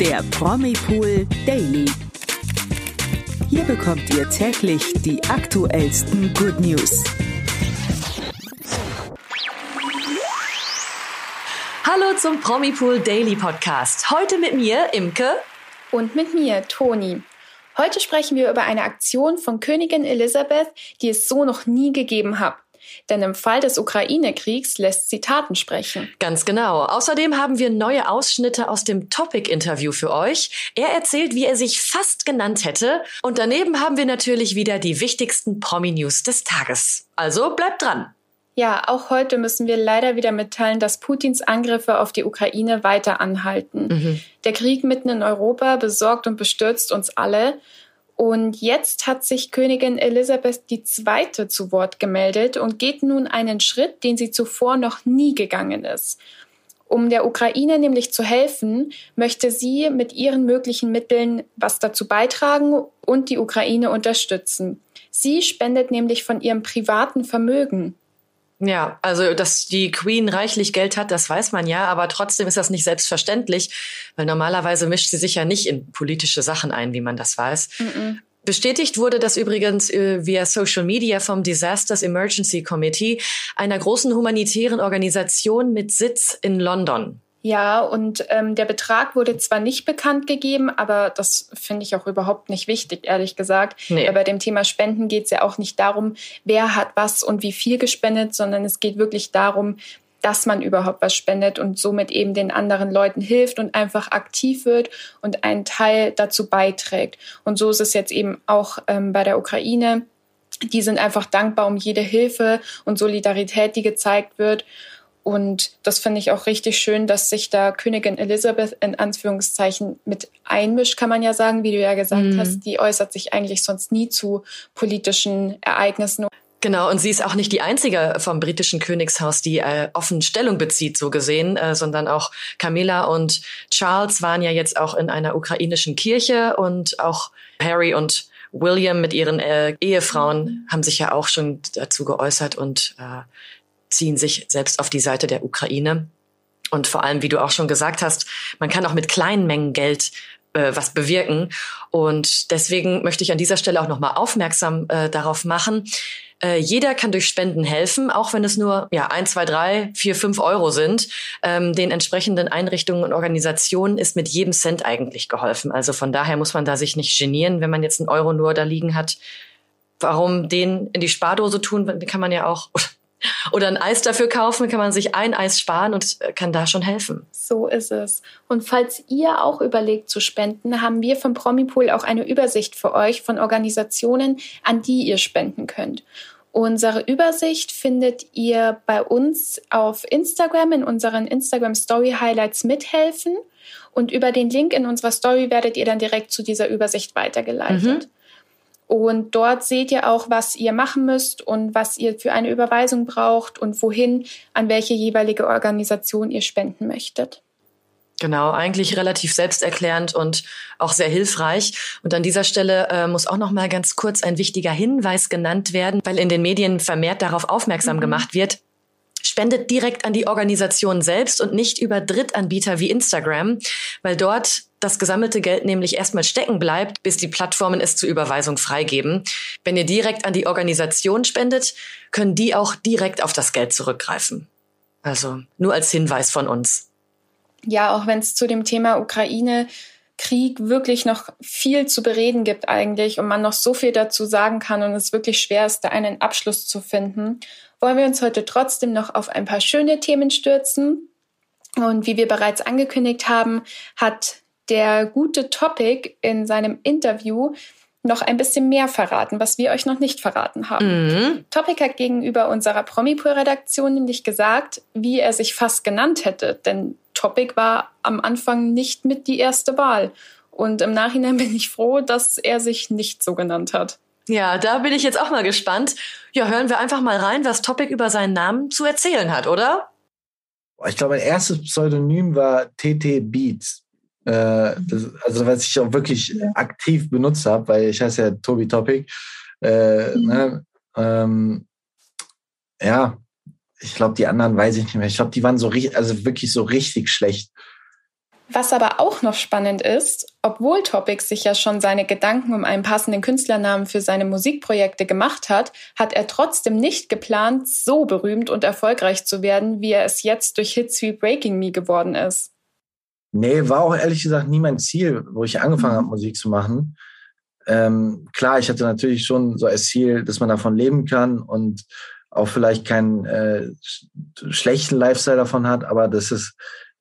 der Promipool Daily. Hier bekommt ihr täglich die aktuellsten Good News. Hallo zum Promipool Daily Podcast. Heute mit mir, Imke. Und mit mir, Toni. Heute sprechen wir über eine Aktion von Königin Elisabeth, die es so noch nie gegeben hat. Denn im Fall des Ukraine-Kriegs lässt sie Taten sprechen. Ganz genau. Außerdem haben wir neue Ausschnitte aus dem Topic-Interview für euch. Er erzählt, wie er sich fast genannt hätte. Und daneben haben wir natürlich wieder die wichtigsten Promi-News des Tages. Also bleibt dran. Ja, auch heute müssen wir leider wieder mitteilen, dass Putins Angriffe auf die Ukraine weiter anhalten. Mhm. Der Krieg mitten in Europa besorgt und bestürzt uns alle. Und jetzt hat sich Königin Elisabeth II. zu Wort gemeldet und geht nun einen Schritt, den sie zuvor noch nie gegangen ist. Um der Ukraine nämlich zu helfen, möchte sie mit ihren möglichen Mitteln was dazu beitragen und die Ukraine unterstützen. Sie spendet nämlich von ihrem privaten Vermögen. Ja, also dass die Queen reichlich Geld hat, das weiß man ja, aber trotzdem ist das nicht selbstverständlich, weil normalerweise mischt sie sich ja nicht in politische Sachen ein, wie man das weiß. Mm -mm. Bestätigt wurde das übrigens äh, via Social Media vom Disasters Emergency Committee, einer großen humanitären Organisation mit Sitz in London. Ja, und ähm, der Betrag wurde zwar nicht bekannt gegeben, aber das finde ich auch überhaupt nicht wichtig, ehrlich gesagt. Nee. Weil bei dem Thema Spenden geht es ja auch nicht darum, wer hat was und wie viel gespendet, sondern es geht wirklich darum, dass man überhaupt was spendet und somit eben den anderen Leuten hilft und einfach aktiv wird und einen Teil dazu beiträgt. Und so ist es jetzt eben auch ähm, bei der Ukraine. Die sind einfach dankbar um jede Hilfe und Solidarität, die gezeigt wird. Und das finde ich auch richtig schön, dass sich da Königin Elizabeth in Anführungszeichen mit einmischt, kann man ja sagen, wie du ja gesagt mhm. hast. Die äußert sich eigentlich sonst nie zu politischen Ereignissen. Genau, und sie ist auch nicht die einzige vom britischen Königshaus, die äh, offen Stellung bezieht, so gesehen, äh, sondern auch Camilla und Charles waren ja jetzt auch in einer ukrainischen Kirche und auch Harry und William mit ihren äh, Ehefrauen mhm. haben sich ja auch schon dazu geäußert und äh, ziehen sich selbst auf die Seite der Ukraine. Und vor allem, wie du auch schon gesagt hast, man kann auch mit kleinen Mengen Geld äh, was bewirken. Und deswegen möchte ich an dieser Stelle auch nochmal aufmerksam äh, darauf machen. Äh, jeder kann durch Spenden helfen, auch wenn es nur ja ein, zwei, drei, vier, fünf Euro sind. Ähm, den entsprechenden Einrichtungen und Organisationen ist mit jedem Cent eigentlich geholfen. Also von daher muss man da sich nicht genieren, wenn man jetzt einen Euro nur da liegen hat. Warum den in die Spardose tun? Kann man ja auch oder ein Eis dafür kaufen, kann man sich ein Eis sparen und äh, kann da schon helfen. So ist es. Und falls ihr auch überlegt zu spenden, haben wir vom Promipool auch eine Übersicht für euch von Organisationen, an die ihr spenden könnt. Unsere Übersicht findet ihr bei uns auf Instagram in unseren Instagram Story Highlights mithelfen. Und über den Link in unserer Story werdet ihr dann direkt zu dieser Übersicht weitergeleitet. Mhm. Und dort seht ihr auch, was ihr machen müsst und was ihr für eine Überweisung braucht und wohin, an welche jeweilige Organisation ihr spenden möchtet. Genau, eigentlich relativ selbsterklärend und auch sehr hilfreich. Und an dieser Stelle äh, muss auch noch mal ganz kurz ein wichtiger Hinweis genannt werden, weil in den Medien vermehrt darauf aufmerksam mhm. gemacht wird. Spendet direkt an die Organisation selbst und nicht über Drittanbieter wie Instagram, weil dort das gesammelte Geld nämlich erstmal stecken bleibt, bis die Plattformen es zur Überweisung freigeben. Wenn ihr direkt an die Organisation spendet, können die auch direkt auf das Geld zurückgreifen. Also nur als Hinweis von uns. Ja, auch wenn es zu dem Thema Ukraine Krieg wirklich noch viel zu bereden gibt eigentlich und man noch so viel dazu sagen kann und es wirklich schwer ist, da einen Abschluss zu finden, wollen wir uns heute trotzdem noch auf ein paar schöne Themen stürzen. Und wie wir bereits angekündigt haben, hat der gute Topic in seinem Interview noch ein bisschen mehr verraten, was wir euch noch nicht verraten haben. Mhm. Topic hat gegenüber unserer Promipool-Redaktion nämlich gesagt, wie er sich fast genannt hätte, denn Topic war am Anfang nicht mit die erste Wahl. Und im Nachhinein bin ich froh, dass er sich nicht so genannt hat. Ja, da bin ich jetzt auch mal gespannt. Ja, hören wir einfach mal rein, was Topic über seinen Namen zu erzählen hat, oder? Ich glaube, mein erstes Pseudonym war TT Beats. Äh, das, also was ich auch wirklich ja. aktiv benutzt habe, weil ich heiße ja Tobi Topic. Äh, mhm. ne? ähm, ja, ich glaube, die anderen weiß ich nicht mehr. Ich glaube, die waren so richtig, also wirklich so richtig schlecht. Was aber auch noch spannend ist, obwohl Topic sich ja schon seine Gedanken um einen passenden Künstlernamen für seine Musikprojekte gemacht hat, hat er trotzdem nicht geplant, so berühmt und erfolgreich zu werden, wie er es jetzt durch Hits wie Breaking Me geworden ist. Nee, war auch ehrlich gesagt nie mein Ziel, wo ich angefangen habe, Musik zu machen. Ähm, klar, ich hatte natürlich schon so als Ziel, dass man davon leben kann und auch vielleicht keinen äh, schlechten Lifestyle davon hat, aber dass es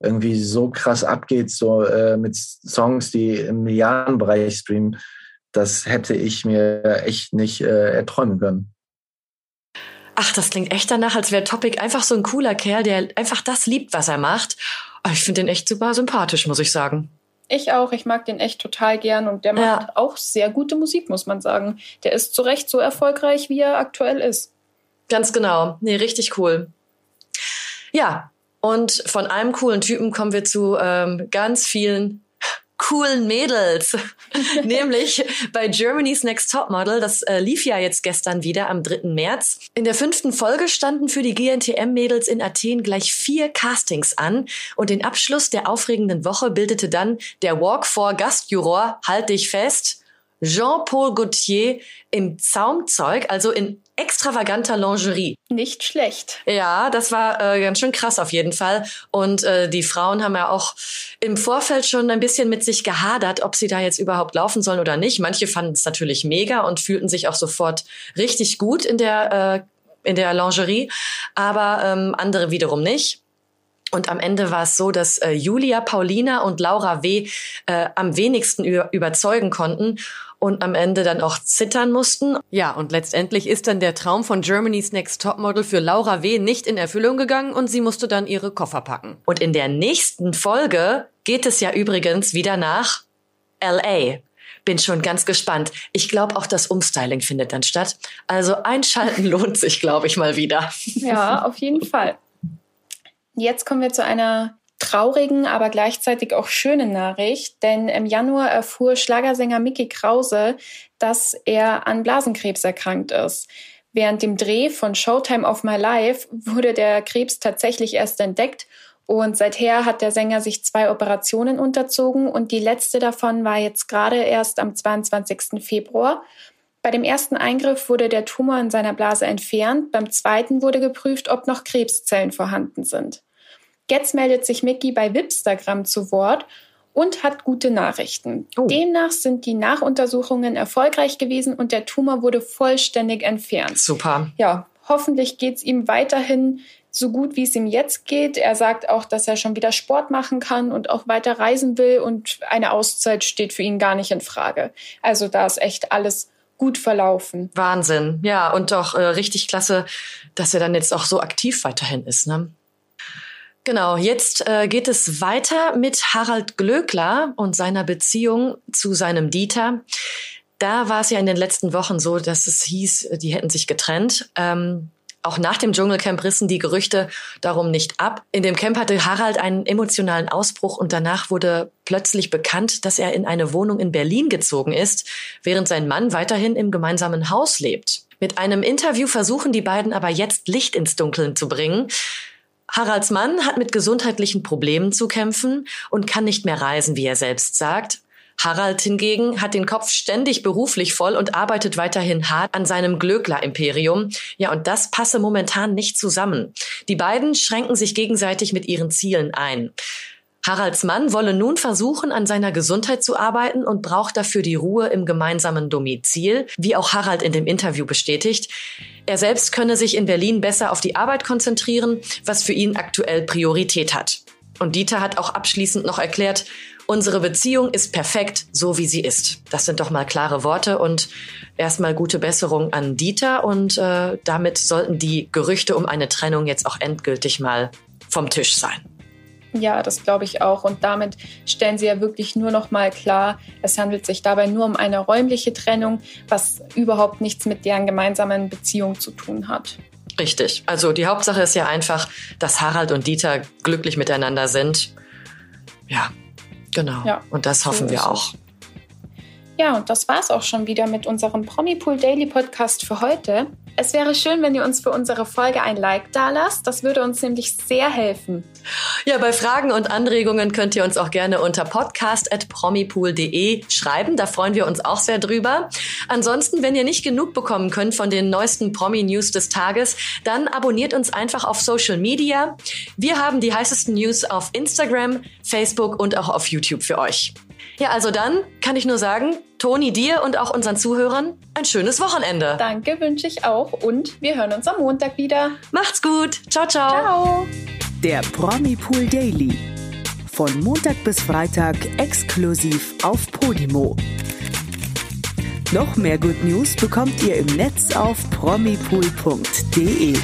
irgendwie so krass abgeht, so äh, mit Songs, die im Milliardenbereich streamen, das hätte ich mir echt nicht äh, erträumen können. Ach, das klingt echt danach, als wäre Topic einfach so ein cooler Kerl, der einfach das liebt, was er macht. Ich finde den echt super sympathisch, muss ich sagen. Ich auch. Ich mag den echt total gern und der macht ja. auch sehr gute Musik, muss man sagen. Der ist zu Recht so erfolgreich, wie er aktuell ist. Ganz genau. Nee, richtig cool. Ja, und von einem coolen Typen kommen wir zu ähm, ganz vielen coolen Mädels. Nämlich bei Germany's Next Top Model. Das äh, lief ja jetzt gestern wieder am 3. März. In der fünften Folge standen für die GNTM-Mädels in Athen gleich vier Castings an. Und den Abschluss der aufregenden Woche bildete dann der Walk for Gastjuror, halt dich fest, Jean-Paul Gaultier im Zaumzeug, also in extravaganter Lingerie. Nicht schlecht. Ja, das war äh, ganz schön krass auf jeden Fall. Und äh, die Frauen haben ja auch im Vorfeld schon ein bisschen mit sich gehadert, ob sie da jetzt überhaupt laufen sollen oder nicht. Manche fanden es natürlich mega und fühlten sich auch sofort richtig gut in der äh, in der Lingerie, aber ähm, andere wiederum nicht. Und am Ende war es so, dass äh, Julia, Paulina und Laura W. Äh, am wenigsten überzeugen konnten und am Ende dann auch zittern mussten. Ja, und letztendlich ist dann der Traum von Germany's Next Topmodel für Laura W. nicht in Erfüllung gegangen und sie musste dann ihre Koffer packen. Und in der nächsten Folge geht es ja übrigens wieder nach LA. Bin schon ganz gespannt. Ich glaube, auch das Umstyling findet dann statt. Also einschalten lohnt sich, glaube ich, mal wieder. Ja, auf jeden Fall. Jetzt kommen wir zu einer traurigen, aber gleichzeitig auch schönen Nachricht, denn im Januar erfuhr Schlagersänger Mickey Krause, dass er an Blasenkrebs erkrankt ist. Während dem Dreh von Showtime of My Life wurde der Krebs tatsächlich erst entdeckt und seither hat der Sänger sich zwei Operationen unterzogen und die letzte davon war jetzt gerade erst am 22. Februar. Bei dem ersten Eingriff wurde der Tumor in seiner Blase entfernt, beim zweiten wurde geprüft, ob noch Krebszellen vorhanden sind. Jetzt meldet sich Mickey bei Wipstagram zu Wort und hat gute Nachrichten. Oh. Demnach sind die Nachuntersuchungen erfolgreich gewesen und der Tumor wurde vollständig entfernt. Super. Ja, hoffentlich geht es ihm weiterhin so gut, wie es ihm jetzt geht. Er sagt auch, dass er schon wieder Sport machen kann und auch weiter reisen will und eine Auszeit steht für ihn gar nicht in Frage. Also da ist echt alles gut verlaufen. Wahnsinn. Ja, und doch äh, richtig klasse, dass er dann jetzt auch so aktiv weiterhin ist. Ne? Genau, jetzt äh, geht es weiter mit Harald Glöckler und seiner Beziehung zu seinem Dieter. Da war es ja in den letzten Wochen so, dass es hieß, die hätten sich getrennt. Ähm, auch nach dem Dschungelcamp rissen die Gerüchte darum nicht ab. In dem Camp hatte Harald einen emotionalen Ausbruch und danach wurde plötzlich bekannt, dass er in eine Wohnung in Berlin gezogen ist, während sein Mann weiterhin im gemeinsamen Haus lebt. Mit einem Interview versuchen die beiden aber jetzt Licht ins Dunkeln zu bringen. Haralds Mann hat mit gesundheitlichen Problemen zu kämpfen und kann nicht mehr reisen, wie er selbst sagt. Harald hingegen hat den Kopf ständig beruflich voll und arbeitet weiterhin hart an seinem Glöckler-Imperium. Ja, und das passe momentan nicht zusammen. Die beiden schränken sich gegenseitig mit ihren Zielen ein. Haralds Mann wolle nun versuchen, an seiner Gesundheit zu arbeiten und braucht dafür die Ruhe im gemeinsamen Domizil, wie auch Harald in dem Interview bestätigt. Er selbst könne sich in Berlin besser auf die Arbeit konzentrieren, was für ihn aktuell Priorität hat. Und Dieter hat auch abschließend noch erklärt, unsere Beziehung ist perfekt, so wie sie ist. Das sind doch mal klare Worte und erstmal gute Besserung an Dieter und äh, damit sollten die Gerüchte um eine Trennung jetzt auch endgültig mal vom Tisch sein. Ja, das glaube ich auch. Und damit stellen sie ja wirklich nur noch mal klar, es handelt sich dabei nur um eine räumliche Trennung, was überhaupt nichts mit deren gemeinsamen Beziehung zu tun hat. Richtig. Also die Hauptsache ist ja einfach, dass Harald und Dieter glücklich miteinander sind. Ja, genau. Ja, und das hoffen so wir auch. Ja, und das war's auch schon wieder mit unserem Promipool Daily Podcast für heute. Es wäre schön, wenn ihr uns für unsere Folge ein Like dalasst. Das würde uns nämlich sehr helfen. Ja, bei Fragen und Anregungen könnt ihr uns auch gerne unter podcast.promipool.de schreiben. Da freuen wir uns auch sehr drüber. Ansonsten, wenn ihr nicht genug bekommen könnt von den neuesten Promi-News des Tages, dann abonniert uns einfach auf Social Media. Wir haben die heißesten News auf Instagram, Facebook und auch auf YouTube für euch. Ja, also dann kann ich nur sagen, Toni, dir und auch unseren Zuhörern ein schönes Wochenende. Danke, wünsche ich auch. Und wir hören uns am Montag wieder. Macht's gut. Ciao, ciao. Ciao. Der Promi Pool Daily. Von Montag bis Freitag exklusiv auf Podimo. Noch mehr Good News bekommt ihr im Netz auf promipool.de.